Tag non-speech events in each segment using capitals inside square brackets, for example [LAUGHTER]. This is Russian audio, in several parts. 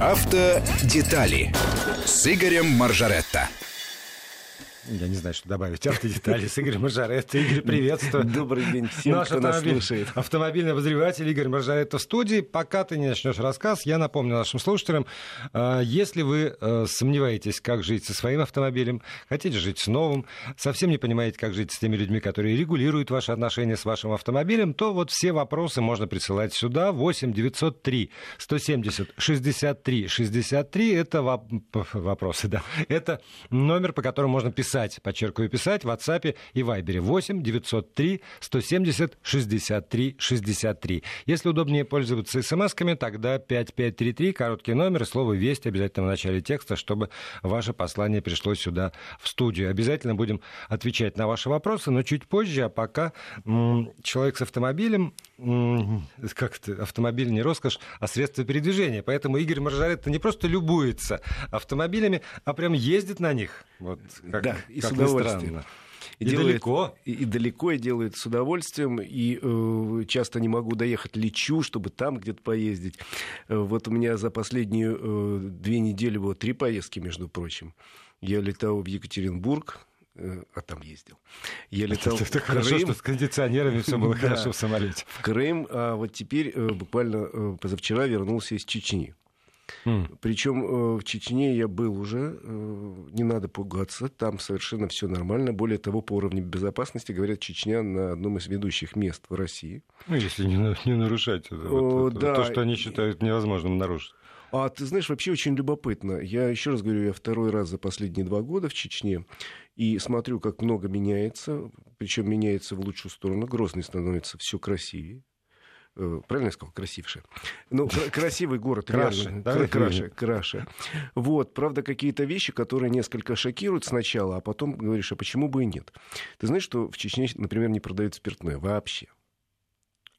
Автодетали с Игорем Маржаретто. Я не знаю, что добавить. Автодетали с Игорем Маржаретто. Игорь, приветствую. Добрый день всем, Наш кто нас автомобиль, слушает. автомобильный обозреватель Игорь Маржаретто в студии. Пока ты не начнешь рассказ, я напомню нашим слушателям, э, если вы э, сомневаетесь, как жить со своим автомобилем, хотите жить с новым, совсем не понимаете, как жить с теми людьми, которые регулируют ваши отношения с вашим автомобилем, то вот все вопросы можно присылать сюда. 8 903 170 63 63. Это воп- вопросы, да. Это номер, по которому можно писать, подчеркиваю, писать в WhatsApp и Viber 8 903 170 63 63. Если удобнее пользоваться смс-ками, тогда 5533, короткий номер, слово «Весть» обязательно в начале текста, чтобы ваше послание пришло сюда в студию. Обязательно будем отвечать на ваши вопросы, но чуть позже, а пока м, человек с автомобилем, м, как это, автомобиль не роскошь, а средство передвижения. Поэтому Игорь Маржаретто не просто любуется автомобилями, а прям ездит на них. Вот, как, Да, и как с удовольствием. И, И делает- далеко. И, и далеко, и делает с удовольствием. И э, часто не могу доехать, лечу, чтобы там где-то поездить. Э, вот у меня за последние э, две недели было три поездки, между прочим. Я летал в Екатеринбург, э, а там ездил. Я летал Это в хорошо, Крым, что с кондиционерами все было [LAUGHS] хорошо в самолете. в Крым, а вот теперь э, буквально э, позавчера вернулся из Чечни. М. Причем э, в Чечне я был уже, э, не надо пугаться, там совершенно все нормально. Более того, по уровню безопасности, говорят, Чечня на одном из ведущих мест в России. Ну, если не, не нарушать это, О, вот это, да. то, что они считают невозможным нарушить. А ты знаешь, вообще очень любопытно. Я еще раз говорю, я второй раз за последние два года в Чечне и смотрю, как много меняется, причем меняется в лучшую сторону. Грозный становится все красивее. Э, Правильно я сказал? Красивше. Ну, кра- [LAUGHS] красивый город. Краше, реально. да? Кра- Краше, краше. Вот, правда, какие-то вещи, которые несколько шокируют сначала, а потом говоришь, а почему бы и нет? Ты знаешь, что в Чечне, например, не продают спиртное вообще?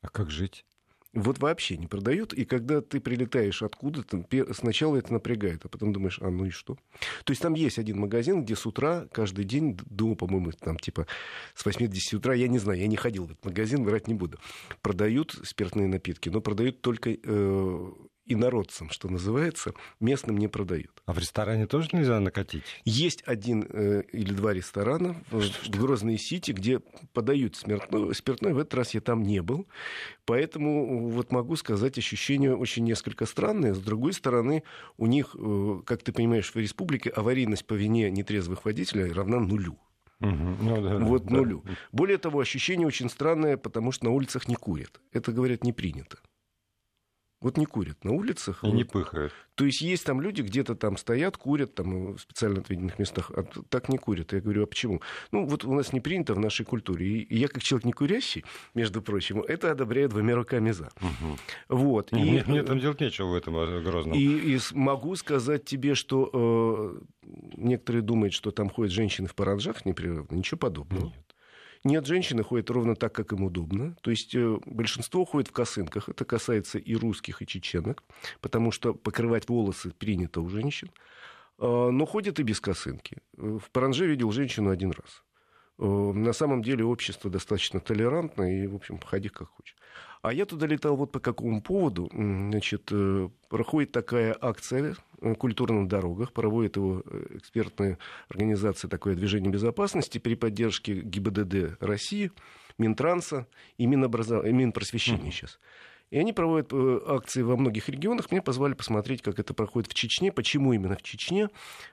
А как жить? Вот вообще не продают, и когда ты прилетаешь откуда-то, сначала это напрягает, а потом думаешь, а ну и что? То есть там есть один магазин, где с утра каждый день, до, по-моему, там типа с 8 до 10 утра, я не знаю, я не ходил в этот магазин, врать не буду, продают спиртные напитки, но продают только э, инородцам, что называется, местным не продают. А в ресторане тоже нельзя накатить? Есть один э, или два ресторана в, в Грозной Сити, где подают спиртное, спиртное. В этот раз я там не был. Поэтому вот могу сказать, ощущение очень несколько странное. С другой стороны, у них, э, как ты понимаешь, в республике аварийность по вине нетрезвых водителей равна нулю. Ну, да, да, Вот да. нулю. Более того, ощущение очень странное, потому что на улицах не курят. Это, говорят, не принято. Вот не курят на улицах. И вот. не пыхают. То есть есть там люди, где-то там стоят, курят там в специально отведенных местах, а так не курят. Я говорю, а почему? Ну, вот у нас не принято в нашей культуре. И я, как человек не курящий, между прочим, это одобряю двумя руками за. Вот. Не, И- мне, мне там делать нечего в этом э, Грозном. и, и могу сказать тебе, что э, некоторые думают, что там ходят женщины в паранжах непрерывно. Ничего подобного. Нет. Нет, женщины ходят ровно так, как им удобно. То есть э, большинство ходит в косынках. Это касается и русских, и чеченок, потому что покрывать волосы принято у женщин. Э, но ходят и без косынки. Э, В паранже видел женщину один раз. Э, На самом деле общество достаточно толерантное, и, в общем, ходи как хочешь. А я туда летал вот по какому поводу. Значит, проходит такая акция э, «Культура на дорогах». Проводит его э, экспертная организация такое движение безопасности при поддержке ГИБДД России, Минтранса и Минобразов... и Минпросвещения сейчас. И они проводят э, акции во многих регионах. Мне позвали посмотреть, как это проходит в Чечне. Почему именно в Чечне?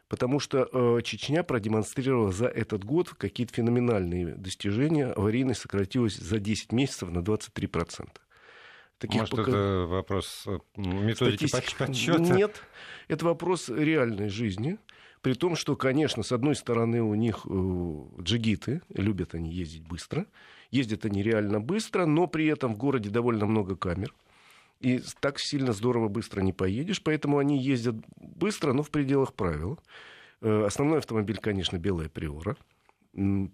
Потому что э, Чечня продемонстрировала за этот год какие-то феноменальные достижения. Аварийность сократилась за 10 месяцев на 23%. Таких Может, пока- это вопрос э, методики Статистика. подсчета? Нет, это вопрос реальной жизни. При том, что, конечно, с одной стороны, у них э, джигиты, любят они ездить быстро. Ездят они реально быстро, но при этом в городе довольно много камер. И так сильно здорово быстро не поедешь, поэтому они ездят быстро, но в пределах правил. Э, Основной автомобиль, конечно, белая приора.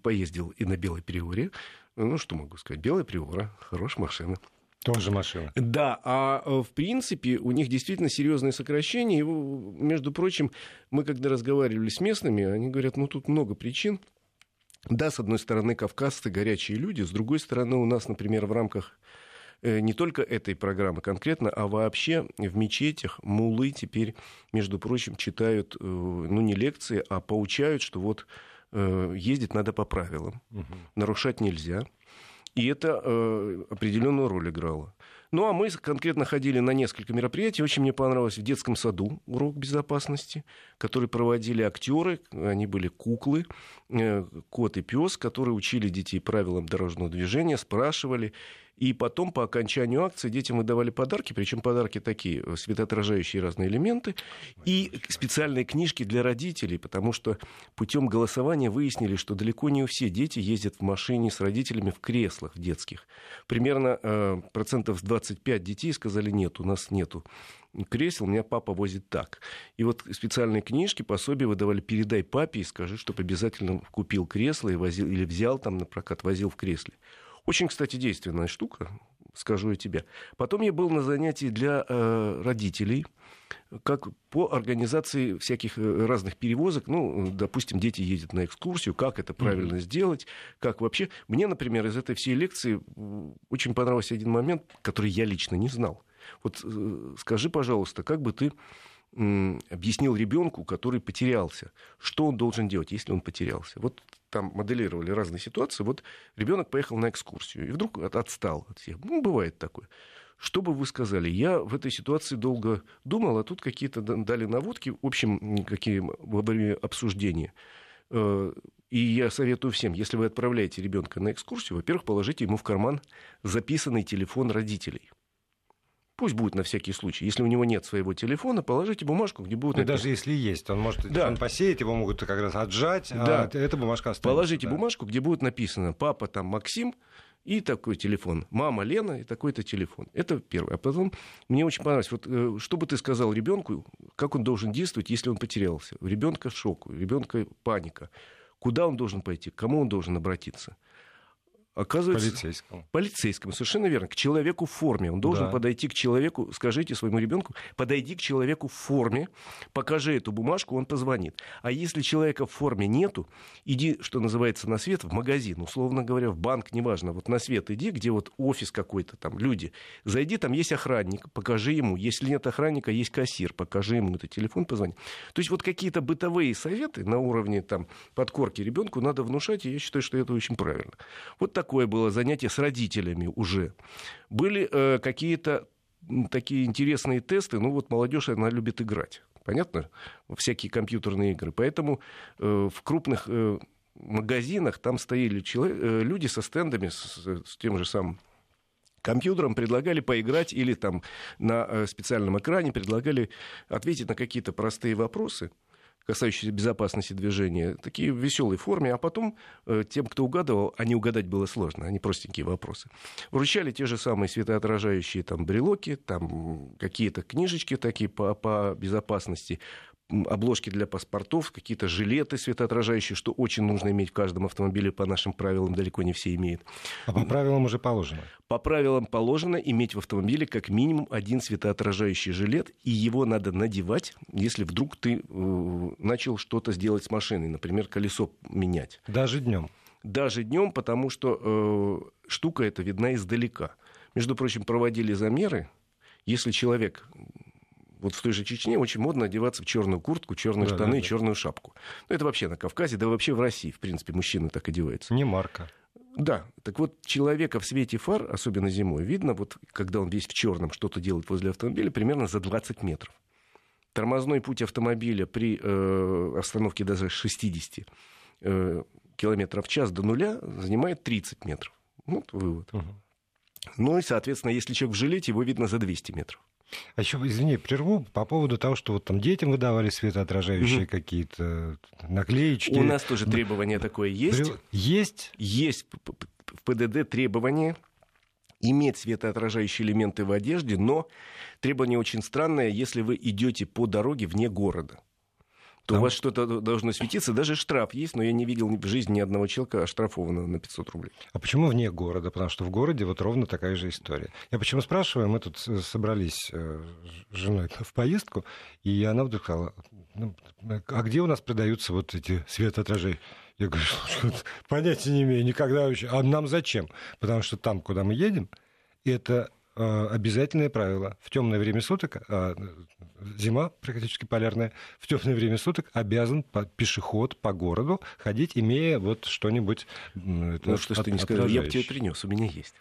Поездил и на белой приоре. Ну, что могу сказать? Белая приора, хорошая машина. Тоже машина. Да, а э, в принципе у них действительно серьезное сокращение. И, э, между прочим, мы когда разговаривали с местными, они говорят, ну тут много причин. Да, с одной стороны, кавказцы горячие люди, с другой стороны, у нас, например, в рамках э, не только этой программы конкретно, а вообще в мечетях мулы теперь, между прочим, читают, ну, не лекции, а поучают, что вот ездить надо по правилам, угу. нарушать нельзя. И это э, определенную роль играло. Ну, а мы конкретно ходили на несколько мероприятий. Очень мне понравилось в детском саду урок безопасности, который проводили актеры. Они были куклы, э, кот и пес, которые учили детей правилам дорожного движения, спрашивали. И потом, по окончанию акции, детям выдавали подарки, причем подарки такие, э, светоотражающие разные элементы, и специальные книжки для родителей, потому что путем голосования выяснили, что далеко не у все дети ездят в машине с родителями в креслах детских. Примерно э, процентов 25 детей сказали, нет, у нас нету кресел, меня папа возит так. И вот специальные книжки, пособия выдавали, передай папе и скажи, чтобы обязательно купил кресло и возил, или взял там на прокат, возил в кресле. Очень, кстати, действенная штука, скажу я тебе. Потом я был на занятии для э, родителей, как по организации всяких э, разных перевозок. Ну, допустим, дети ездят на экскурсию, как это правильно mm-hmm. сделать, как вообще. Мне, например, из этой всей лекции очень понравился один момент, который я лично не знал. Вот э, скажи, пожалуйста, как бы ты объяснил ребенку, который потерялся, что он должен делать, если он потерялся. Вот там моделировали разные ситуации. Вот ребенок поехал на экскурсию и вдруг отстал от всех. Ну, бывает такое. Что бы вы сказали? Я в этой ситуации долго думал, а тут какие-то дали наводки, в общем, какие во время обсуждения. Э, и я советую всем, если вы отправляете ребенка на экскурсию, во-первых, положите ему в карман записанный телефон родителей. Пусть будет на всякий случай. Если у него нет своего телефона, положите бумажку, где будет... Ну, даже если есть, он может да. он посеять, его могут как раз отжать, а да. а эта бумажка останется. Положите да. бумажку, где будет написано «папа там Максим», и такой телефон. Мама Лена и такой-то телефон. Это первое. А потом мне очень понравилось. Вот э, что бы ты сказал ребенку, как он должен действовать, если он потерялся? У ребенка шок, у ребенка паника. Куда он должен пойти? К кому он должен обратиться? Оказывается... Полицейскому. Полицейскому, совершенно верно. К человеку в форме. Он должен да. подойти к человеку, скажите своему ребенку, подойди к человеку в форме, покажи эту бумажку, он позвонит. А если человека в форме нету, иди, что называется, на свет, в магазин, условно говоря, в банк, неважно, вот на свет иди, где вот офис какой-то там, люди. Зайди, там есть охранник, покажи ему. Если нет охранника, есть кассир, покажи ему этот телефон, позвони. То есть вот какие-то бытовые советы на уровне там подкорки ребенку надо внушать, и я считаю, что это очень правильно. Вот так такое было занятие с родителями уже. Были э, какие-то такие интересные тесты. Ну вот молодежь, она любит играть. Понятно? Всякие компьютерные игры. Поэтому э, в крупных э, магазинах там стояли человек, э, люди со стендами, с, с тем же самым компьютером предлагали поиграть или там на э, специальном экране предлагали ответить на какие-то простые вопросы касающиеся безопасности движения, такие в веселой форме, а потом э, тем, кто угадывал, а не угадать было сложно, они простенькие вопросы. Вручали те же самые светоотражающие там брелоки, там какие-то книжечки такие по, по безопасности, обложки для паспортов, какие-то жилеты светоотражающие, что очень нужно иметь в каждом автомобиле, по нашим правилам далеко не все имеют. А по правилам уже положено? По правилам положено иметь в автомобиле как минимум один светоотражающий жилет, и его надо надевать, если вдруг ты э, начал что-то сделать с машиной, например, колесо менять. Даже днем? Даже днем, потому что э, штука эта видна издалека. Между прочим, проводили замеры, если человек вот в той же Чечне очень модно одеваться в черную куртку, черные да, штаны да, и черную шапку. Ну, это вообще на Кавказе, да вообще в России, в принципе, мужчины так одеваются. Не марка. Да, так вот человека в свете фар, особенно зимой, видно, вот когда он весь в черном что-то делает возле автомобиля, примерно за 20 метров. Тормозной путь автомобиля при э, остановке даже 60 э, километров в час до нуля занимает 30 метров. Вот вывод. Угу. Ну и, соответственно, если человек в жилете, его видно за 200 метров. А еще, извини, прерву по поводу того, что вот там детям выдавали светоотражающие угу. какие-то наклеечки. У нас тоже требование такое есть. Есть? Есть в ПДД требование иметь светоотражающие элементы в одежде, но требование очень странное, если вы идете по дороге вне города то Там... у вас что-то должно светиться. Даже штраф есть, но я не видел в жизни ни одного человека оштрафованного на 500 рублей. А почему вне города? Потому что в городе вот ровно такая же история. Я почему спрашиваю, мы тут собрались э, с женой [LAUGHS] в поездку, и она вдруг сказала, ну, а где у нас продаются вот эти светоотражения? Я говорю, что понятия не имею никогда вообще. А нам зачем? Потому что там, куда мы едем, это э, обязательное правило. В темное время суток, а, зима практически полярная, в темное время суток обязан пешеход по городу ходить, имея вот что-нибудь. Ну, что ж ты не сказал, я бы тебе принес, у меня есть.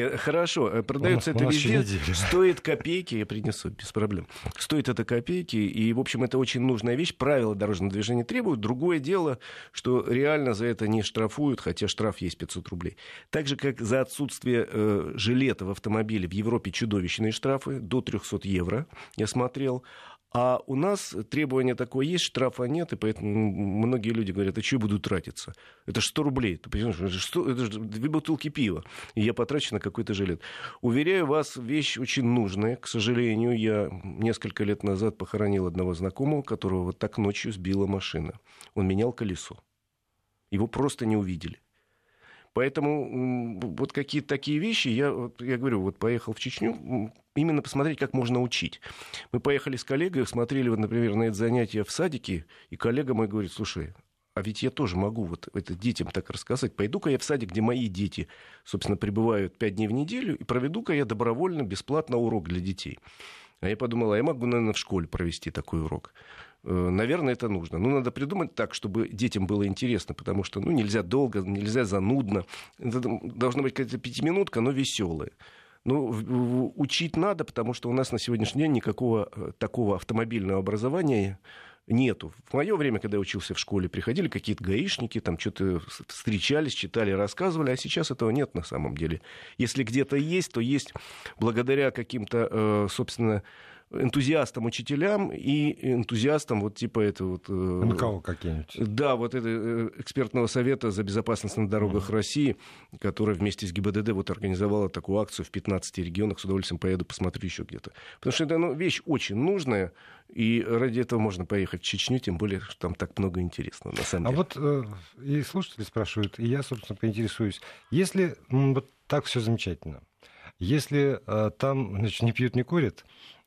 Э, хорошо, э, продается это везде, стоит копейки, я принесу, без проблем. Стоит это копейки, и, в общем, это очень нужная вещь. Правила дорожного движения требуют. Другое дело, что реально за это не штрафуют, хотя штраф есть 500 рублей. Так же, как за отсутствие э, жилета в автомобиле в Европе чудовищные штрафы, до 300 евро, я смотрел. А у нас требование такое есть, штрафа нет, и поэтому многие люди говорят, а что я буду тратиться? Это же 100 рублей, ты понимаешь, это же, 100, это же две бутылки пива, и я потрачу на какой-то жилет. Уверяю вас, вещь очень нужная. К сожалению, я несколько лет назад похоронил одного знакомого, которого вот так ночью сбила машина. Он менял колесо. Его просто не увидели. Поэтому вот какие-то такие вещи, я, я говорю, вот поехал в Чечню, именно посмотреть, как можно учить. Мы поехали с коллегой, смотрели, вот, например, на это занятие в садике, и коллега мой говорит, слушай, а ведь я тоже могу вот это детям так рассказать. Пойду-ка я в садик, где мои дети, собственно, пребывают пять дней в неделю, и проведу-ка я добровольно, бесплатно урок для детей. А я подумала, а я могу, наверное, в школе провести такой урок. Э, наверное, это нужно. Ну, надо придумать так, чтобы детям было интересно, потому что ну, нельзя долго, нельзя занудно. Это должна быть какая-то пятиминутка, но веселая. Ну, учить надо, потому что у нас на сегодняшний день никакого э, такого автомобильного образования нету. В мое время, когда я учился в школе, приходили какие-то гаишники, там что-то встречались, читали, рассказывали, а сейчас этого нет на самом деле. Если где-то есть, то есть благодаря каким-то, э, собственно, энтузиастам учителям и энтузиастам вот типа этого вот... Э, МКО какие-нибудь. Да, вот это э, экспертного совета за безопасность на дорогах mm-hmm. России, которая вместе с ГИБДД вот организовала такую акцию в 15 регионах. С удовольствием поеду, посмотрю еще где-то. Потому что это ну, вещь очень нужная, и ради этого можно поехать в Чечню, тем более, что там так много интересного, на самом а деле. А вот э, и слушатели спрашивают, и я, собственно, поинтересуюсь. Если вот так все замечательно, если э, там значит, не пьют, не курят,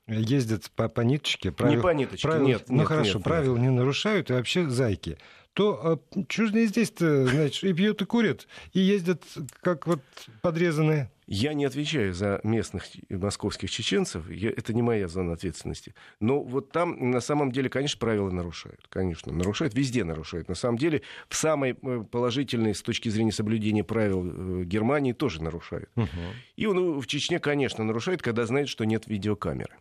ездят по, по ниточке. Правил, не по ниточке, правил, нет. Ну нет, хорошо, нет, правил нет. не нарушают и вообще зайки. То а, чужие здесь-то, значит, и пьют, и курят, и ездят как вот подрезанные. Я не отвечаю за местных московских чеченцев, я, это не моя зона ответственности. Но вот там на самом деле, конечно, правила нарушают. Конечно, нарушают, везде нарушают. На самом деле, в самой э, положительной с точки зрения соблюдения правил э, Германии тоже нарушают. Угу. И он в Чечне, конечно, нарушает, когда знает, что нет видеокамеры.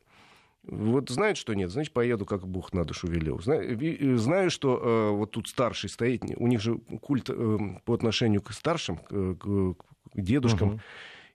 Вот знает, что нет, значит, поеду, как Бог на душу велел. Знаю, знаю что э, вот тут старший стоит, у них же культ э, по отношению к старшим, к, к дедушкам. Угу.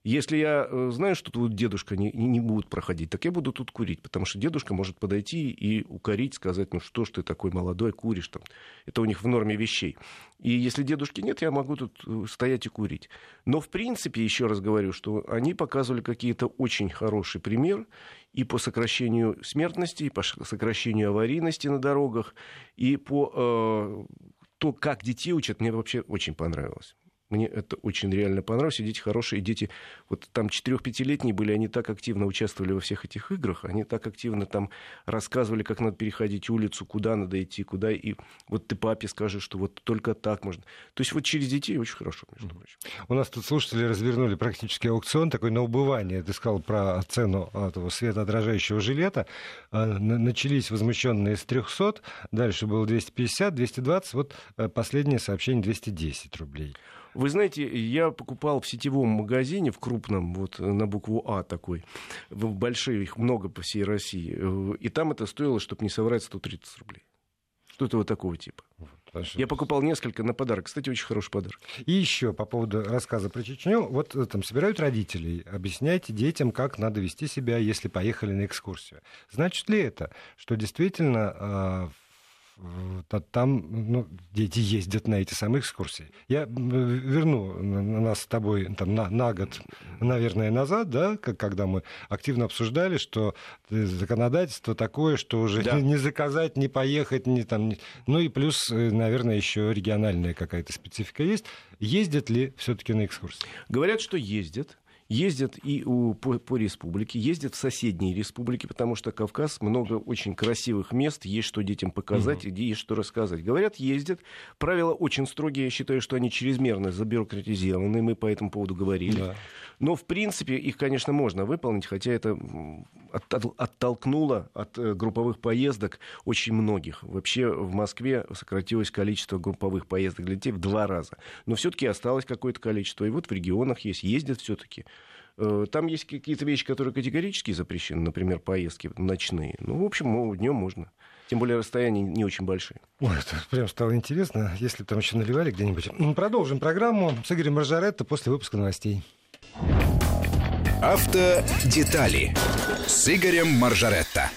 Если я э, знаю, что тут дедушка не, не будет проходить, так я буду тут курить, потому что дедушка может подойти и укорить, сказать, ну что ж ты такой молодой, куришь там. Это у них в норме вещей. И если дедушки нет, я могу тут э, стоять и курить. Но в принципе, еще раз говорю, что они показывали какие-то очень хороший пример и по сокращению смертности, и по сокращению аварийности на дорогах, и по э, то, как детей учат, мне вообще очень понравилось. Мне это очень реально понравилось. И дети хорошие, дети, вот там 4-5-летние были, они так активно участвовали во всех этих играх, они так активно там рассказывали, как надо переходить улицу, куда надо идти, куда. И вот ты папе скажешь, что вот только так можно. То есть вот через детей очень хорошо, между прочим. У нас тут слушатели развернули практически аукцион такой на убывание. Ты сказал про цену этого светоотражающего жилета. А, начались возмущенные с 300, дальше было 250, 220, вот э, последнее сообщение 210 рублей. Вы знаете, я покупал в сетевом магазине, в крупном, вот на букву А такой, в большие, их много по всей России, э, и там это стоило, чтобы не соврать, 130 рублей. Что-то вот такого типа. Хорошо. Я покупал несколько на подарок. Кстати, очень хороший подарок. И еще по поводу рассказа про Чечню. Вот э, там собирают родителей. Объясняйте детям, как надо вести себя, если поехали на экскурсию. Значит ли это, что действительно а, там ну, дети ездят на эти самые экскурсии. Я верну нас с тобой там, на, на год, наверное, назад, да, когда мы активно обсуждали, что законодательство такое, что уже да. [LAUGHS] не заказать, не поехать, не там, не... ну и плюс, э, наверное, еще региональная какая-то специфика есть. Ездят ли все-таки на экскурсии? Говорят, что ездят. Ездят и у, по, по республике, ездят в соседние республики, потому что Кавказ много очень красивых мест, есть что детям показать, угу. есть что рассказать. Говорят, ездят. Правила очень строгие, я считаю, что они чрезмерно забюрократизированы, мы по этому поводу говорили. Да. Но, в принципе, их, конечно, можно выполнить, хотя это оттолкнуло от э, групповых поездок очень многих. Вообще в Москве сократилось количество групповых поездок для детей в два раза. Но все-таки осталось какое-то количество. И вот в регионах есть, ездят все-таки. Э, там есть какие-то вещи, которые категорически запрещены, например, поездки ночные. Ну, в общем, днем можно. Тем более расстояния не очень большие. Ой, это прям стало интересно, если там еще наливали где-нибудь. Продолжим программу с Игорем Маржаретто после выпуска новостей. Автодетали с Игорем Маржаретто.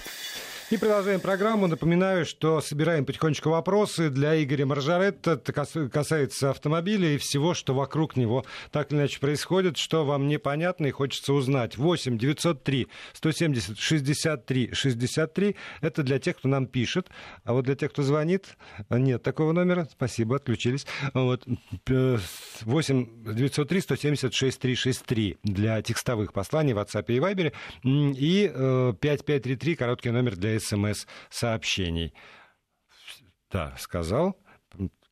И продолжаем программу. Напоминаю, что собираем потихонечку вопросы для Игоря Маржаретта. Это касается автомобиля и всего, что вокруг него так или иначе происходит, что вам непонятно и хочется узнать. 8 903 170 63 63. Это для тех, кто нам пишет. А вот для тех, кто звонит, нет такого номера. Спасибо, отключились. Вот. 8 903 170 6363 для текстовых посланий в WhatsApp и Viber. И 5533 короткий номер для смс-сообщений. Да, сказал.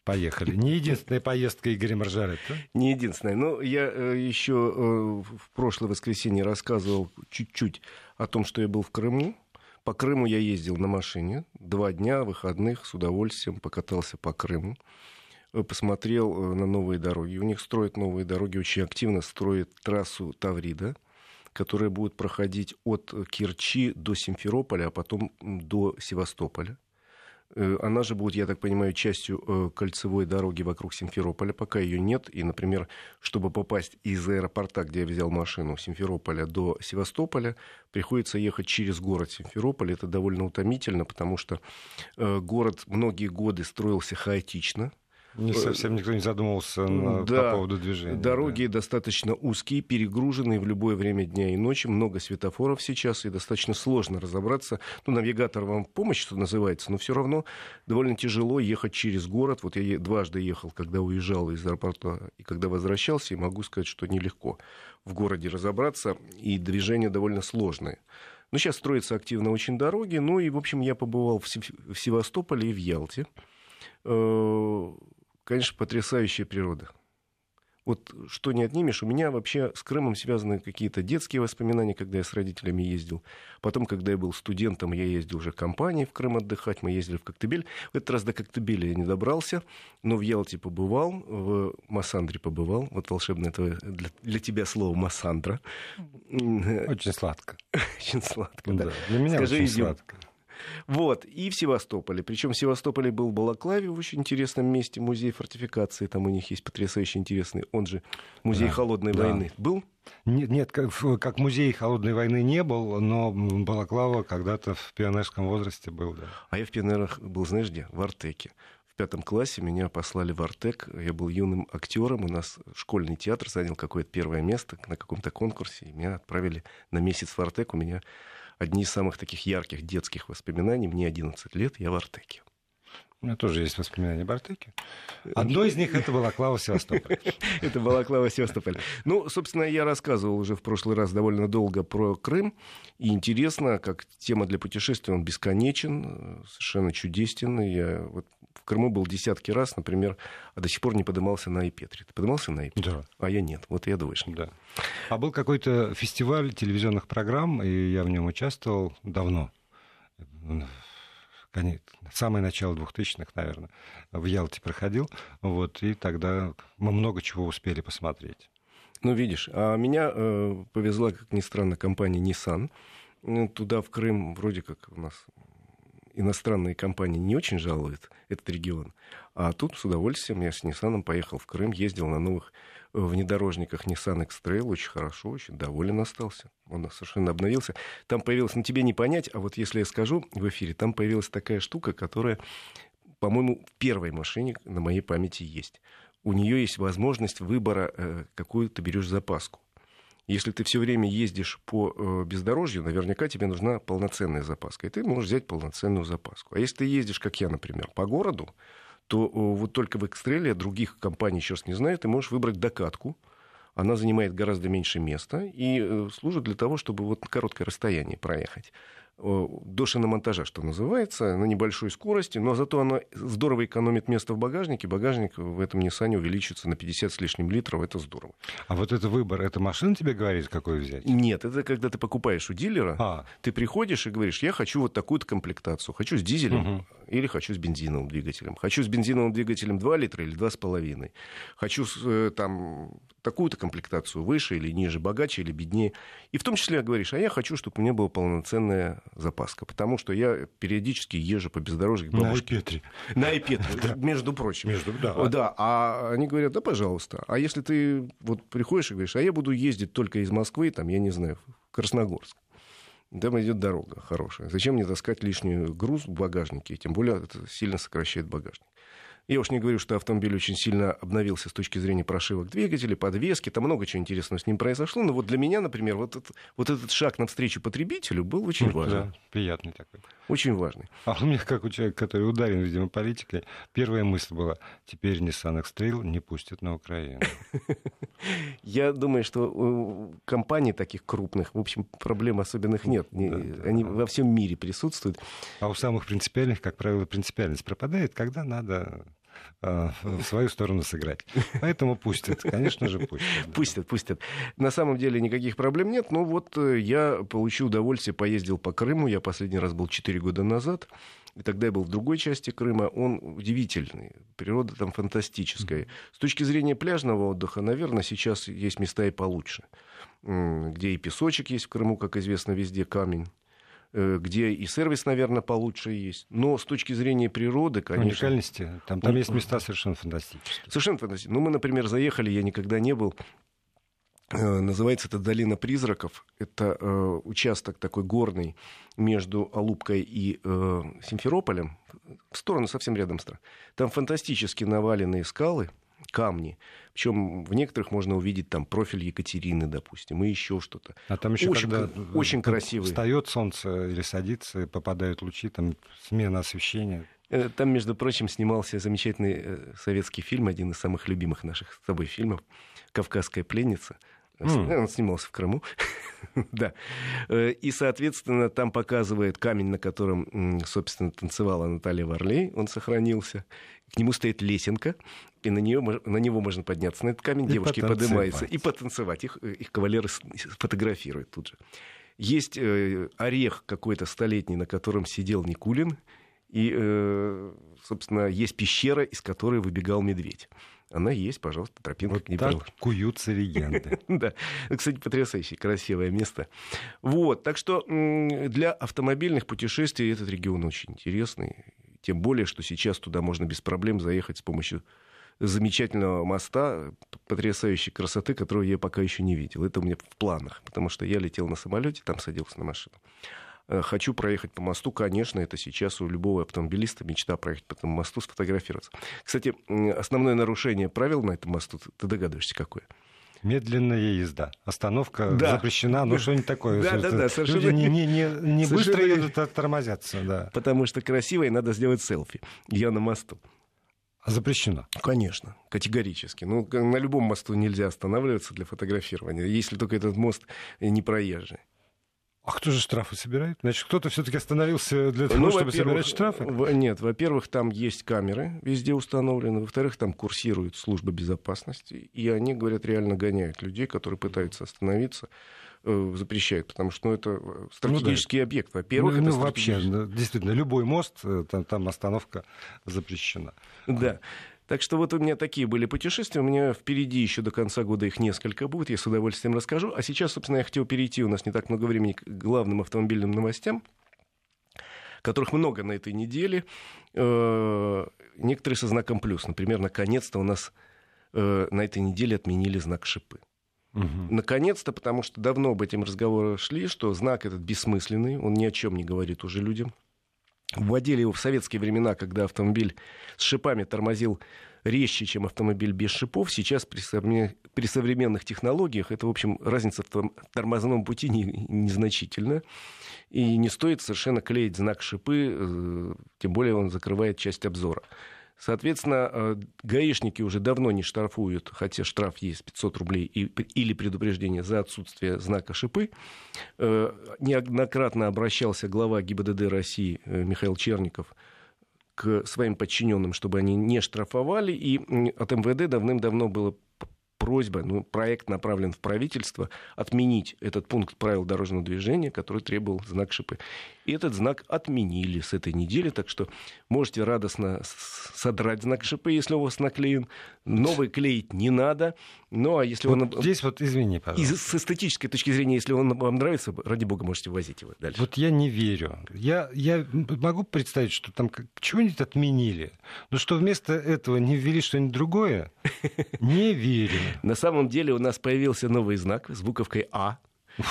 Поехали. Не единственная поездка Игоря Маржаретта? Не единственная. Но я э, еще э, в прошлое воскресенье рассказывал чуть-чуть о том, что я был в Крыму. По Крыму я ездил на машине. Два дня выходных с удовольствием покатался по Крыму. Э, посмотрел на новые дороги. У них строят новые дороги, очень активно строят трассу Таврида которая будет проходить от Керчи до Симферополя, а потом до Севастополя. Э, она же будет, я так понимаю, частью э, кольцевой дороги вокруг Симферополя. Пока ее нет. И, например, чтобы попасть из аэропорта, где я взял машину, Симферополя до Севастополя, приходится ехать через город Симферополь. Это довольно утомительно, потому что э, город многие годы строился хаотично. Не совсем никто не задумывался на, да, по поводу движения. Дороги да. достаточно узкие, перегруженные в любое время дня и ночи. Много светофоров сейчас, и достаточно сложно разобраться. Ну, навигатор вам помощь, что называется, но все равно довольно тяжело ехать через город. Вот я дважды ехал, когда уезжал из аэропорта и когда возвращался, и могу сказать, что нелегко в городе разобраться, и движение довольно сложное. Но сейчас строятся активно очень дороги. Ну и, в общем, я побывал в Севастополе и в Ялте э, конечно, потрясающая природа. Вот что не отнимешь, у меня вообще с Крымом связаны какие-то детские воспоминания, когда я с родителями ездил. Потом, когда я был студентом, я ездил уже компанией в Крым отдыхать, мы ездили в Коктебель. В этот раз до Коктебеля я не добрался, но в Ялте побывал, в Массандре побывал. Вот волшебное это для, для тебя слово Массандра. Очень сладко. [LAUGHS] Очень сладко, да. да. Для меня Скажи, очень сладко. Вот, и в Севастополе. Причем в Севастополе был Балаклаве в очень интересном месте, музей фортификации. Там у них есть потрясающе интересный, он же музей да, холодной да. войны. Был? Нет, нет как, как музей холодной войны не был, но Балаклава когда-то в пионерском возрасте был, да. А я в пионерах был, знаешь где? В Артеке В пятом классе меня послали в Артек. Я был юным актером. У нас школьный театр занял какое-то первое место на каком-то конкурсе. И меня отправили на месяц в Артек. У меня одни из самых таких ярких детских воспоминаний. Мне 11 лет, я в Артеке. У меня тоже есть воспоминания об Артеке. Одно из них это Балаклава Севастополь. [LAUGHS] Это Балаклава Севастополь. Ну, собственно, я рассказывал уже в прошлый раз довольно долго про Крым. И интересно, как тема для путешествия, он бесконечен, совершенно чудесен. Я вот Крыму был десятки раз, например, а до сих пор не поднимался на Айпетре. Ты поднимался на Айпетре? Да. А я нет. Вот я двоечник. Да. А был какой-то фестиваль телевизионных программ, и я в нем участвовал давно самое начало 2000-х, наверное, в Ялте проходил. Вот, и тогда мы много чего успели посмотреть. Ну, видишь, а меня э, повезла, как ни странно, компания Nissan. Туда, в Крым, вроде как у нас иностранные компании не очень жалуют этот регион. А тут с удовольствием я с Nissan поехал в Крым, ездил на новых внедорожниках Nissan X-Trail очень хорошо, очень доволен остался. Он совершенно обновился. Там появилась, ну тебе не понять, а вот если я скажу в эфире, там появилась такая штука, которая, по-моему, в первой машине на моей памяти есть. У нее есть возможность выбора, э, какую ты берешь запаску. Если ты все время ездишь по э, бездорожью, наверняка тебе нужна полноценная запаска. И ты можешь взять полноценную запаску. А если ты ездишь, как я, например, по городу, то вот только в Экстреле других компаний, сейчас не знаю, ты можешь выбрать докатку, она занимает гораздо меньше места и э, служит для того, чтобы вот короткое расстояние проехать до шиномонтажа, что называется, на небольшой скорости, но зато она здорово экономит место в багажнике. Багажник в этом Nissan увеличится на 50 с лишним литров, это здорово. А вот это выбор, это машина тебе говорит, какой взять? Нет, это когда ты покупаешь у дилера, а. ты приходишь и говоришь, я хочу вот такую-то комплектацию, хочу с дизелем угу. или хочу с бензиновым двигателем. Хочу с бензиновым двигателем 2 литра или 2,5. Хочу э, там такую-то комплектацию выше или ниже, богаче или беднее. И в том числе говоришь, а я хочу, чтобы у меня была полноценная запаска, потому что я периодически езжу по бездорожью к бабушке. На Айпетре. На Айпетре, [LAUGHS] между прочим. Между, да. Да, а они говорят, да, пожалуйста. А если ты вот приходишь и говоришь, а я буду ездить только из Москвы, там, я не знаю, в Красногорск. Там идет дорога хорошая. Зачем мне таскать лишний груз в багажнике? Тем более это сильно сокращает багажник. Я уж не говорю, что автомобиль очень сильно обновился с точки зрения прошивок двигателя, подвески, там много чего интересного с ним произошло. Но вот для меня, например, вот этот, вот этот шаг навстречу потребителю был очень важный. Да, приятный такой. Очень важный. А у меня, как у человека, который ударен, видимо, политикой, первая мысль была, теперь Nissan X-Trail не пустят на Украину. [LAUGHS] Я думаю, что у компаний таких крупных, в общем, проблем особенных нет. Они во всем мире присутствуют. А у самых принципиальных, как правило, принципиальность пропадает, когда надо Э, в свою сторону сыграть. Поэтому пустят, конечно же, пустят. Да. Пустят, пустят. На самом деле никаких проблем нет, но вот э, я получил удовольствие, поездил по Крыму, я последний раз был 4 года назад, и тогда я был в другой части Крыма, он удивительный, природа там фантастическая. С точки зрения пляжного отдыха, наверное, сейчас есть места и получше, где и песочек есть в Крыму, как известно, везде камень где и сервис, наверное, получше есть. Но с точки зрения природы, конечно... Уникальности. Там, там есть места совершенно фантастические. Совершенно фантастические. Ну, мы, например, заехали, я никогда не был э, Называется это «Долина призраков». Это э, участок такой горный между Алупкой и э, Симферополем, в сторону совсем рядом. Там фантастически наваленные скалы, камни. Причем в некоторых можно увидеть там профиль Екатерины, допустим, и еще что-то. А там еще очень, когда очень красивый. Встает солнце или садится, и попадают лучи, там смена освещения. Э, там, между прочим, снимался замечательный э, советский фильм, один из самых любимых наших с тобой фильмов «Кавказская пленница». Mm. Он снимался в Крыму. [LAUGHS] да. Э, и, соответственно, там показывает камень, на котором, собственно, танцевала Наталья Варлей. Он сохранился. К нему стоит лесенка, и на, нее, на него можно подняться на этот камень. И Девушки поднимаются и потанцевать. Их, их кавалеры фотографируют тут же. Есть э, орех какой-то столетний, на котором сидел Никулин. И, э, собственно, есть пещера, из которой выбегал медведь. Она есть, пожалуйста, тропинка вот не так проложена. куются легенды. [LAUGHS] да, кстати, потрясающее, красивое место. Вот, так что для автомобильных путешествий этот регион очень интересный. Тем более, что сейчас туда можно без проблем заехать с помощью замечательного моста, потрясающей красоты, которую я пока еще не видел. Это у меня в планах, потому что я летел на самолете, там садился на машину. Э, хочу проехать по мосту, конечно, это сейчас у любого автомобилиста мечта проехать по этому мосту, сфотографироваться. Кстати, основное нарушение правил на этом мосту, ты догадываешься, какое? Медленная езда. Остановка да. запрещена, ну что-нибудь такое. Да, да, да, совершенно. Люди не, не, не, не быстро едут, а тормозятся, да. Потому что красиво, и надо сделать селфи. Я на мосту. А запрещено? Конечно, категорически. Ну, на любом мосту нельзя останавливаться для фотографирования, если только этот мост не проезжий. А кто же штрафы собирает? Значит, кто-то все-таки остановился для того, ну, чтобы собирать штрафы? Нет, во-первых, там есть камеры везде установлены, во-вторых, там курсирует служба безопасности, и они, говорят, реально гоняют людей, которые пытаются остановиться э, запрещают, потому что ну, это стратегический ну, да. объект. Во-первых, ну, это ну, вообще, действительно, любой мост, э, там, там остановка запрещена. Да. Так что вот у меня такие были путешествия. У меня впереди еще до конца года их несколько будет. Я с удовольствием расскажу. А сейчас, собственно, я хотел перейти, у нас не так много времени, к главным автомобильным новостям которых много на этой неделе. Э, некоторые со знаком плюс. Например, наконец-то у нас э, на этой неделе отменили знак шипы. Угу. Наконец-то, потому что давно об этом разговоры шли, что знак этот бессмысленный, он ни о чем не говорит уже людям. Вводили его в советские времена, когда автомобиль с шипами тормозил резче, чем автомобиль без шипов. Сейчас при, современных технологиях это, в общем, разница в тормозном пути не, незначительна. И не стоит совершенно клеить знак шипы, э, тем более он закрывает часть обзора. Соответственно, э, гаишники уже давно не штрафуют, хотя штраф есть 500 рублей или предупреждение за отсутствие знака шипы. Э, неоднократно обращался глава ГИБДД России Михаил Черников к своим подчиненным, чтобы они не штрафовали. И от МВД давным-давно было просьба, ну, проект направлен в правительство, отменить этот пункт правил дорожного движения, который требовал знак шипы. И этот знак отменили с этой недели, так что можете радостно содрать знак шипы, если у вас наклеен. Новый клеить не надо. Ну, а если вот он... Здесь вот, извини, пожалуйста. И с эстетической точки зрения, если он вам нравится, ради бога, можете возить его дальше. Вот я не верю. Я, я могу представить, что там чего-нибудь отменили, но что вместо этого не ввели что-нибудь другое, [LAUGHS] не верю. На самом деле у нас появился новый знак с буковкой «А»,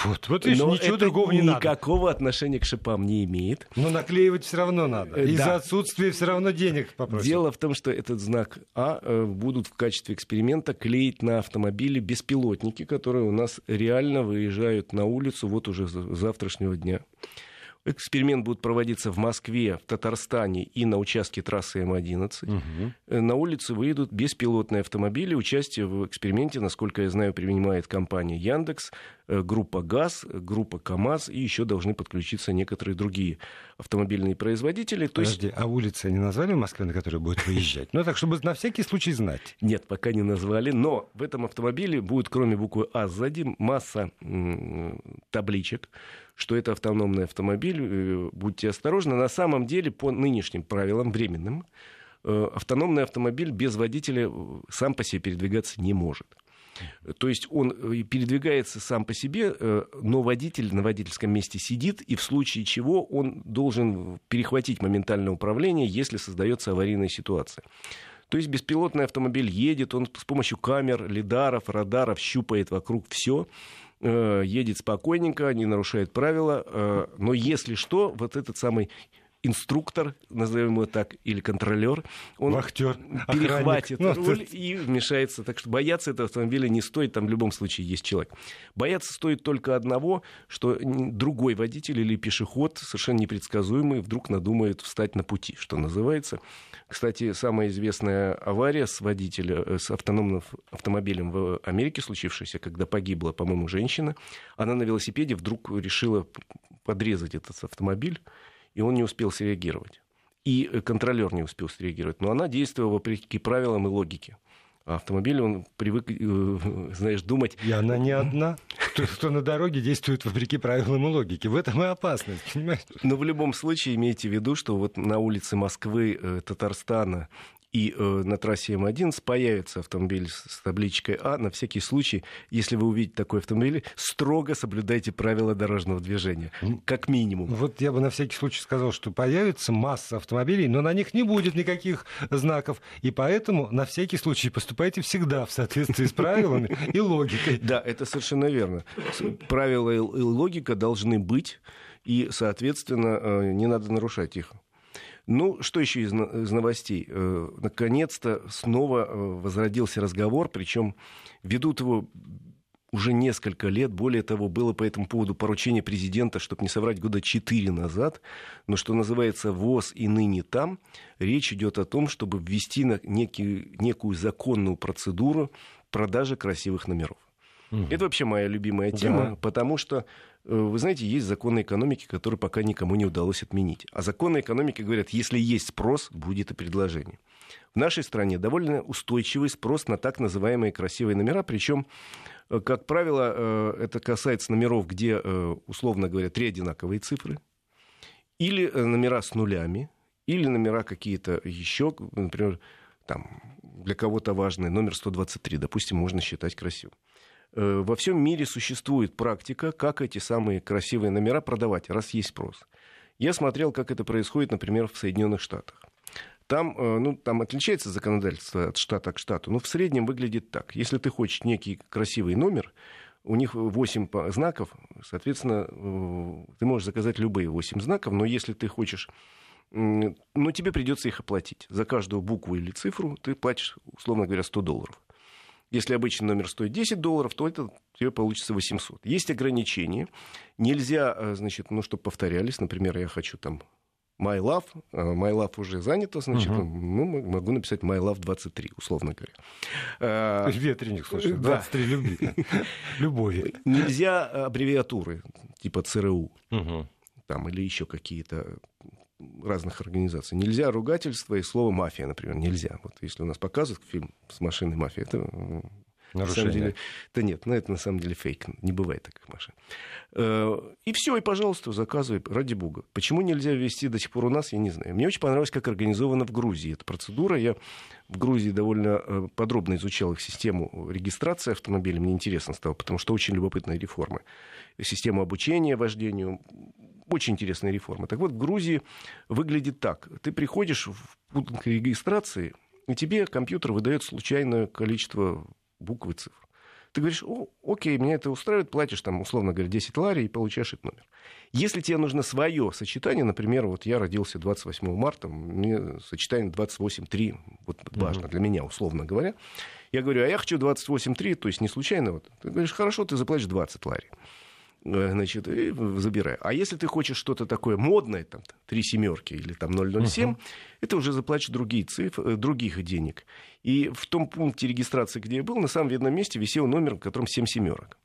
вот, вот видишь, Но ничего другого не надо. никакого отношения к шипам не имеет. Но наклеивать все равно надо. Из-за да. отсутствия все равно денег попросят. Дело в том, что этот знак А э, будут в качестве эксперимента клеить на автомобили беспилотники, которые у нас реально выезжают на улицу вот уже завтрашнего дня. Эксперимент будет проводиться в Москве, в Татарстане и на участке трассы М11. Угу. На улице выйдут беспилотные автомобили. Участие в эксперименте, насколько я знаю, принимает компания Яндекс, э, группа ГАЗ, группа КАМАЗ и еще должны подключиться некоторые другие автомобильные производители. То Подожди, есть... а улицы не назвали в Москве, на которые будет выезжать? Ну так, чтобы на всякий случай знать. Нет, пока не назвали, но в этом автомобиле будет, кроме буквы А сзади, масса табличек, что это автономный автомобиль, э, будьте осторожны. На самом деле, по нынешним правилам, временным, э, автономный автомобиль без водителя э, сам по себе передвигаться не может. То есть он передвигается сам по себе, но водитель на водительском месте сидит, и в случае чего он должен перехватить моментальное управление, если создается аварийная ситуация. То есть беспилотный автомобиль едет, он с помощью камер, лидаров, радаров щупает вокруг все, Э, едет спокойненько, не нарушает правила, э, но если что, вот этот самый инструктор, назовем его так, или контролер, он Вахтер, перехватит охранник. Ну, руль и вмешается. Так что бояться этого автомобиля не стоит, там в любом случае есть человек. Бояться стоит только одного, что другой водитель или пешеход, совершенно непредсказуемый, вдруг надумает встать на пути, что называется. Кстати, самая известная авария с водителем, э, с автономным автомобилем в Америке случившаяся, когда погибла, по-моему, женщина, она на велосипеде вдруг решила подрезать этот автомобиль, и он не успел среагировать. И э, контролер не успел среагировать. Но она действовала вопреки правилам и логике. А автомобиль, он привык, э, [LAUGHS] знаешь, думать... И она не одна. Кто, кто на дороге действует вопреки правилам и логике. В этом и опасность, понимаешь? Но в любом случае имейте в виду, что вот на улице Москвы, э, Татарстана и э, на трассе М11 появится автомобиль с табличкой А. На всякий случай, если вы увидите такой автомобиль, строго соблюдайте правила дорожного движения, как минимум. Вот я бы на всякий случай сказал, что появится масса автомобилей, но на них не будет никаких знаков. И поэтому на всякий случай поступайте всегда в соответствии с правилами и логикой. Да, это совершенно верно. Правила и логика должны быть, и, соответственно, э, не надо нарушать их. Ну, что еще из, из новостей? Э, наконец-то снова э, возродился разговор, причем ведут его уже несколько лет. Более того, было по этому поводу поручение президента, чтобы не соврать, года четыре назад. Но что называется ВОЗ и ныне там, речь идет о том, чтобы ввести некий, некую законную процедуру продажи красивых номеров. Угу. Это вообще моя любимая тема, да. потому что, э, вы знаете, есть законы экономики, которые пока никому не удалось отменить. А законы экономики говорят, если есть спрос, будет и предложение. В нашей стране довольно устойчивый спрос на так называемые красивые номера, причем, э, как правило, э, это касается номеров, где, условно говоря, три одинаковые цифры, или номера с нулями, или номера какие-то еще, например, там, для кого-то важный номер 123, допустим, можно считать красивым. Э, во всем мире существует практика, как эти самые красивые номера продавать, раз есть спрос. Я смотрел, как это происходит, например, в Соединенных Штатах. Там, э, ну, там отличается законодательство от штата к штату, но в среднем выглядит так. Если ты хочешь некий красивый номер, у них 8 знаков, соответственно, э, ты можешь заказать любые 8 знаков, но если ты хочешь но ну, тебе придется их оплатить. За каждую букву или цифру ты платишь, условно говоря, 100 долларов. Если обычный номер стоит 10 долларов, то это тебе получится 800. Есть ограничения. Нельзя, э, значит, ну, чтобы повторялись. Например, я хочу там My Love, а My Love уже занято, значит, угу. ну, могу написать My Love 23, условно говоря. А, [LAUGHS] Ветреник, слушай, 23 да. любви, [LAUGHS] любови. Нельзя аббревиатуры, типа ЦРУ, угу. там, или еще какие-то разных организаций. Нельзя ругательство и слово мафия, например, нельзя. Вот если у нас показывают фильм с машиной мафия, это Нарушение. На самом деле, да нет, ну это на самом деле фейк. Не бывает таких машин. Э, и все, и, пожалуйста, заказывай, ради бога. Почему нельзя ввести до сих пор у нас, я не знаю. Мне очень понравилось, как организована в Грузии эта процедура. Я в Грузии довольно э, подробно изучал их систему регистрации автомобилей. Мне интересно стало, потому что очень любопытная реформа. Система обучения вождению, очень интересная реформа. Так вот, в Грузии выглядит так. Ты приходишь в пункт регистрации, и тебе компьютер выдает случайное количество букв и цифр. Ты говоришь, О, окей, меня это устраивает, платишь там, условно говоря, 10 лари и получаешь этот номер. Если тебе нужно свое сочетание, например, вот я родился 28 марта, мне сочетание 28.3, вот важно mm-hmm. для меня, условно говоря, я говорю, а я хочу 28.3, то есть не случайно, вот. ты говоришь, хорошо, ты заплатишь 20 лари. Э, значит, и забирай. А если ты хочешь что-то такое модное, там, три семерки или там 007, uh-huh. это уже заплатишь другие цифры, э, других денег. И в том пункте регистрации, где я был, на самом видном месте висел номер, в котором 7 семерок.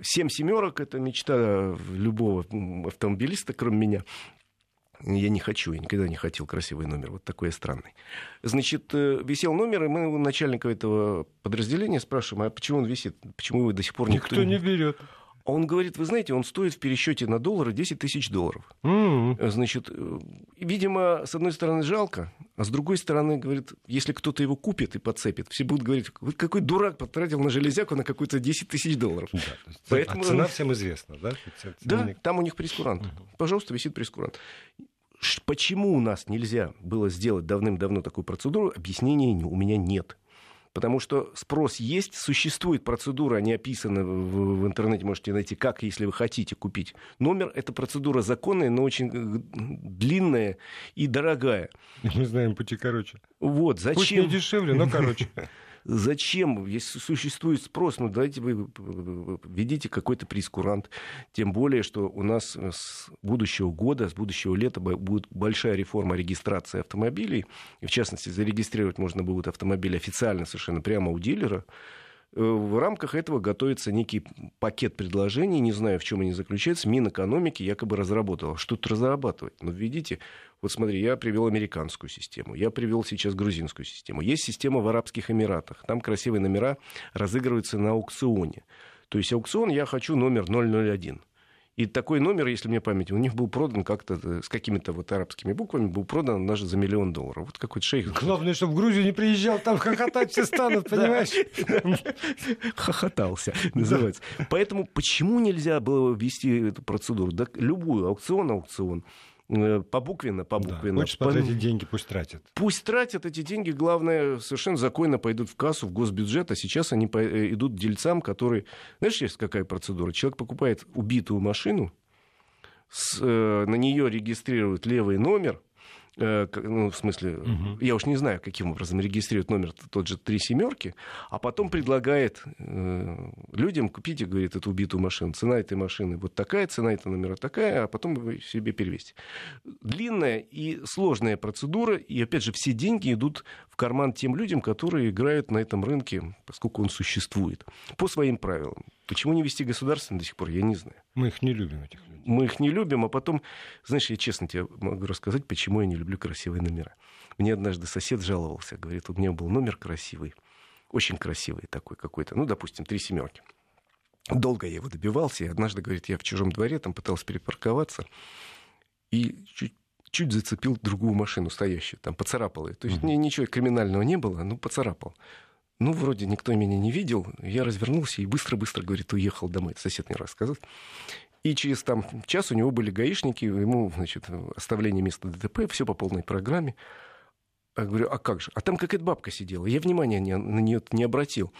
Семь семерок это мечта любого автомобилиста, кроме меня. Я не хочу, я никогда не хотел красивый номер, вот такой я странный. Значит, э, висел номер, и мы у начальника этого подразделения спрашиваем, а почему он висит, почему его до сих пор никто, никто не берет? Он говорит, вы знаете, он стоит в пересчете на доллары 10 тысяч долларов. Mm-hmm. Значит, э, видимо, с одной стороны жалко, а с другой стороны, говорит, если кто-то его купит и подцепит, все будут говорить, вот какой дурак потратил на железяку на какой-то 10 тысяч долларов. Да, Поэтому... А цена всем известна, да? Да, там у них прескурант. Mm-hmm. Пожалуйста, висит прескурант. Почему у нас нельзя было сделать давным-давно такую процедуру, объяснения у меня нет. Потому что спрос есть, существует процедура, они описаны в, в интернете, можете найти, как, если вы хотите купить номер. Эта процедура законная, но очень э, длинная и дорогая. [LAUGHS] Мы знаем пути короче. Вот, зачем? Пусть не дешевле, но короче. [LAUGHS] Зачем, если существует спрос, ну давайте вы введите какой-то прескурант. Тем более, что у нас с будущего года, с будущего лета будет большая реформа регистрации автомобилей. И в частности, зарегистрировать можно будет автомобиль официально совершенно прямо у дилера. Э, в рамках этого готовится некий пакет предложений, не знаю, в чем они заключаются. Минэкономики якобы разработала. Что тут разрабатывать? Ну, видите, вот смотри, я привел американскую систему, я привел сейчас грузинскую систему. Есть система в Арабских Эмиратах. Там красивые номера разыгрываются на аукционе. То есть аукцион я хочу номер 001. И такой номер, если мне память, у них был продан как-то э, с какими-то вот арабскими буквами, был продан даже за миллион долларов. Вот какой-то шейх. Главное, чтобы в Грузию не приезжал, там хохотать все станут, [LAUGHS] понимаешь? Хохотался, называется. Поэтому почему нельзя было ввести эту процедуру? Да любую, аукцион, аукцион. Э, побуквенно, побуквенно. Да, хочешь потратить деньги, пусть тратят. Пусть тратят эти деньги, главное, совершенно законно пойдут в кассу, в госбюджет, а сейчас они э, идут дельцам, которые... Знаешь, есть какая процедура? Человек покупает убитую машину, с, э, на нее регистрирует левый номер, ну, в смысле, угу. я уж не знаю, каким образом регистрирует номер тот же три семерки, а потом предлагает э, людям купить, и говорит, эту убитую машину. Цена этой машины вот такая, цена этого номера такая, а потом вы себе перевести. Длинная и сложная процедура, и опять же, все деньги идут в карман тем людям, которые играют на этом рынке, поскольку он существует, по своим правилам. Почему не вести государственный до сих пор, я не знаю. Мы их не любим, этих людей. Мы их не любим, а потом, знаешь, я честно тебе могу рассказать, почему я не люблю красивые номера. Мне однажды сосед жаловался, говорит, у меня был номер красивый, очень красивый такой какой-то, ну, допустим, три семерки. Долго я его добивался, и однажды, говорит, я в чужом дворе там пытался перепарковаться, и чуть чуть зацепил другую машину стоящую, там поцарапал ее. То есть mm-hmm. ничего криминального не было, ну поцарапал. Ну, вроде никто меня не видел. Я развернулся и быстро-быстро, говорит, уехал домой. Сосед мне рассказывал. И через там час у него были гаишники, ему, значит, оставление места ДТП, все по полной программе. Я говорю, а как же? А там какая-то бабка сидела. Я внимания не, на нее не обратил.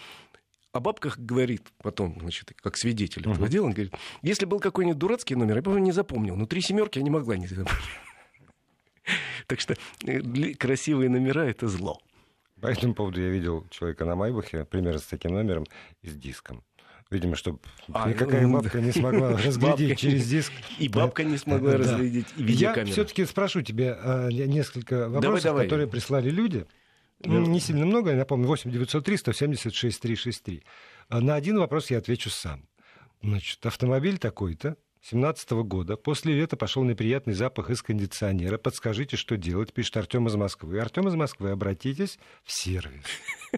А бабка говорит потом, значит, как свидетель uh-huh. этого дела, он говорит, если был какой-нибудь дурацкий номер, я бы не запомнил, но три семерки я не могла не запомнить. [LAUGHS] Так что э, красивые номера — это зло. По этому поводу я видел человека на Майбахе, примерно с таким номером и с диском. Видимо, чтобы а, никакая ну, бабка не смогла [LAUGHS] разглядеть через диск. И бабка не смогла разглядеть, и видеокамера. Я все-таки спрошу тебя а, несколько вопросов, которые прислали люди. Ну, не сильно много, я напомню, 8 903 176 363. На один вопрос я отвечу сам. Значит, автомобиль такой-то, 2017 года. После лета пошел неприятный запах из кондиционера. Подскажите, что делать, пишет Артем из Москвы. Артем из Москвы, обратитесь в сервис.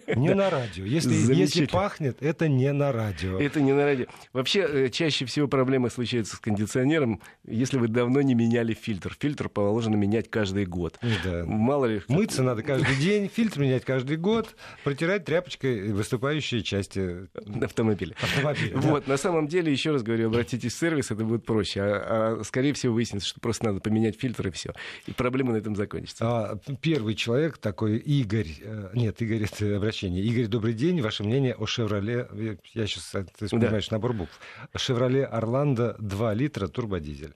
[LAUGHS] Не на радио. Если, если пахнет, это не на радио. Это не на радио. Вообще, э, чаще всего проблемы случаются с кондиционером, если вы давно не меняли фильтр. Фильтр положено менять каждый год. Да. Мало ли... Мыться надо каждый день, фильтр менять каждый год, протирать тряпочкой выступающие части автомобиля. автомобиля вот, да. на самом деле, еще раз говорю, обратитесь в сервис, это будет проще. А, а скорее всего выяснится, что просто надо поменять фильтр и все. И проблема на этом закончится. А, первый человек такой, Игорь, э, нет, Игорь, это обращение. Игорь, добрый день. Ваше мнение о «Шевроле», я сейчас, ты понимаешь, да. набор букв. «Шевроле Орландо» 2 литра турбодизель.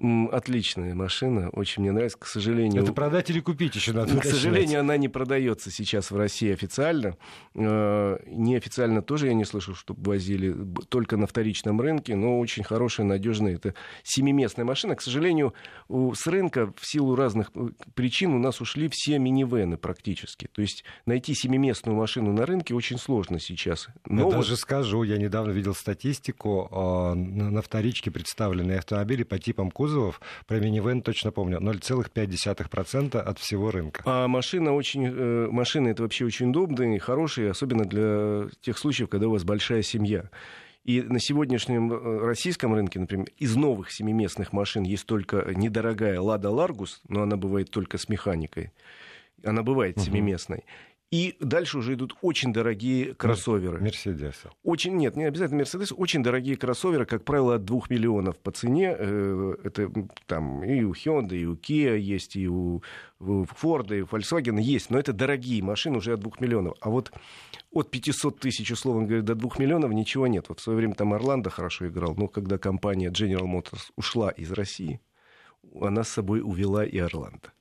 Отличная машина, очень мне нравится. К сожалению... Это продать или купить еще надо К сожалению, она не продается сейчас в России официально. Э, неофициально тоже я не слышал, чтобы возили только на вторичном рынке, но очень хорошая, надежная. Это семиместная машина. К сожалению, с рынка в силу разных э, причин у нас ушли все минивены практически. То есть найти семиместную машину на рынке очень сложно сейчас. Но я вот... даже скажу, я недавно видел статистику а, на вторичке представленные автомобили по типам кузовов, про минивэн точно помню, 0,5% от всего рынка. А машина очень, э, машины это вообще очень удобные, хорошие, особенно для тех случаев, когда у вас большая семья. И на сегодняшнем э, российском рынке, например, из новых семиместных машин есть только недорогая Лада Ларгус, но она бывает только с механикой. Она бывает семиместной. И дальше уже идут очень дорогие кроссоверы. Мерседесы. Очень, нет, не обязательно Мерседес. Очень дорогие кроссоверы, как правило, от 2 миллионов по цене. Э, это там и у Hyundai, и у Kia есть, и у Ford, и у Volkswagen есть. Но это дорогие машины уже от 2 миллионов. А вот от 500 тысяч, условно говоря, до 2 миллионов ничего нет. Вот в свое время там Орландо хорошо играл, но когда компания General Motors ушла из России, она с собой увела и Орландо.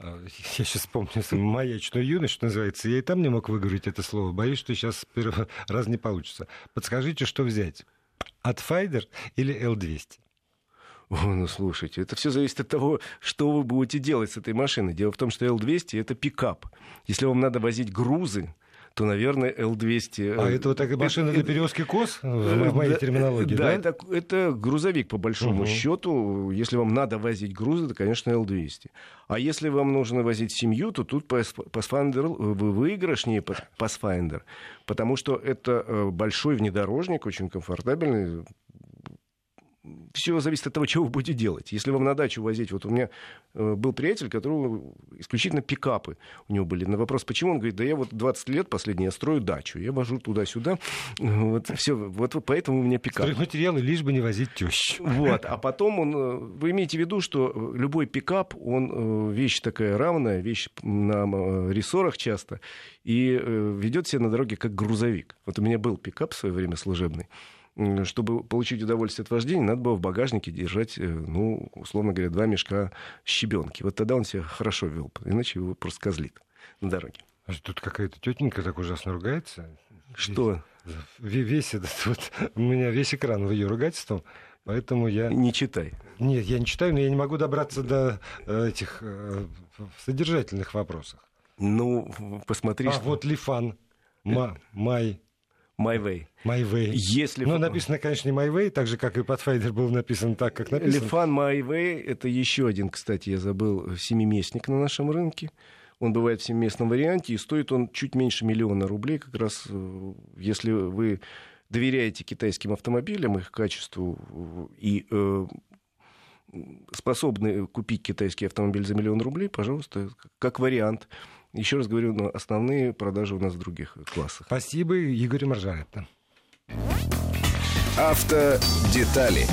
А, [LAUGHS] я сейчас помню маячную юность, что называется. Я и там не мог выговорить это слово. Боюсь, что сейчас первый [LAUGHS] раз не получится. Подскажите, что взять? От Файдер или L200? О, ну слушайте, это все зависит от того, что вы будете делать с этой машиной. Дело в том, что L200 это пикап. Если вам надо возить грузы, то, наверное, Л-200... А это вот такая машина для перевозки коз, в моей терминологии, да? Да, это, грузовик, по большому счету. Если вам надо возить грузы, то, конечно, Л-200. А если вам нужно возить семью, то тут Pathfinder выигрышнее Pathfinder, потому что это э, большой внедорожник, очень комфортабельный, все зависит от того, чего вы будете делать. Если вам на дачу возить, вот у меня э, был приятель, которого исключительно пикапы у него были. На вопрос, почему, он говорит, да я вот 20 лет последние я строю дачу, я вожу туда-сюда, вот все, вот поэтому у меня пикап. материалы, лишь бы не возить тещу. Вот, а [LAUGHS] потом он, э, вы имеете в виду, что любой пикап, он э, вещь такая равная, вещь на рессорах часто, и ведет себя на дороге как грузовик. Вот у меня был пикап в свое время служебный, чтобы получить удовольствие от вождения, надо было в багажнике держать, э, ну, условно говоря, два мешка щебенки. Вот тогда он себя хорошо вел, иначе его просто козлит на дороге. А тут какая-то тетенька так ужасно ругается. Что? Весь, весь этот [LAUGHS] вот, у меня весь экран в ее ругательством, поэтому я... Не читай. Нет, я не читаю, но я не могу добраться до э, этих э, содержательных вопросов. Ну, посмотри. А что... вот Лифан, Ма, Май, My Way. My Way. Если... Ну, написано, конечно, не My Way, так же, как и Pathfinder был написан так, как написано. Лифан My Way — это еще один, кстати, я забыл, семиместник на нашем рынке. Он бывает в семиместном варианте, и стоит он чуть меньше миллиона рублей, как раз э, если вы доверяете китайским автомобилям, их качеству и э, способны купить китайский автомобиль за миллион рублей, пожалуйста, как вариант. Еще раз говорю, но основные продажи у нас в других классах. Спасибо, Игорь Маржаретта. Автодетали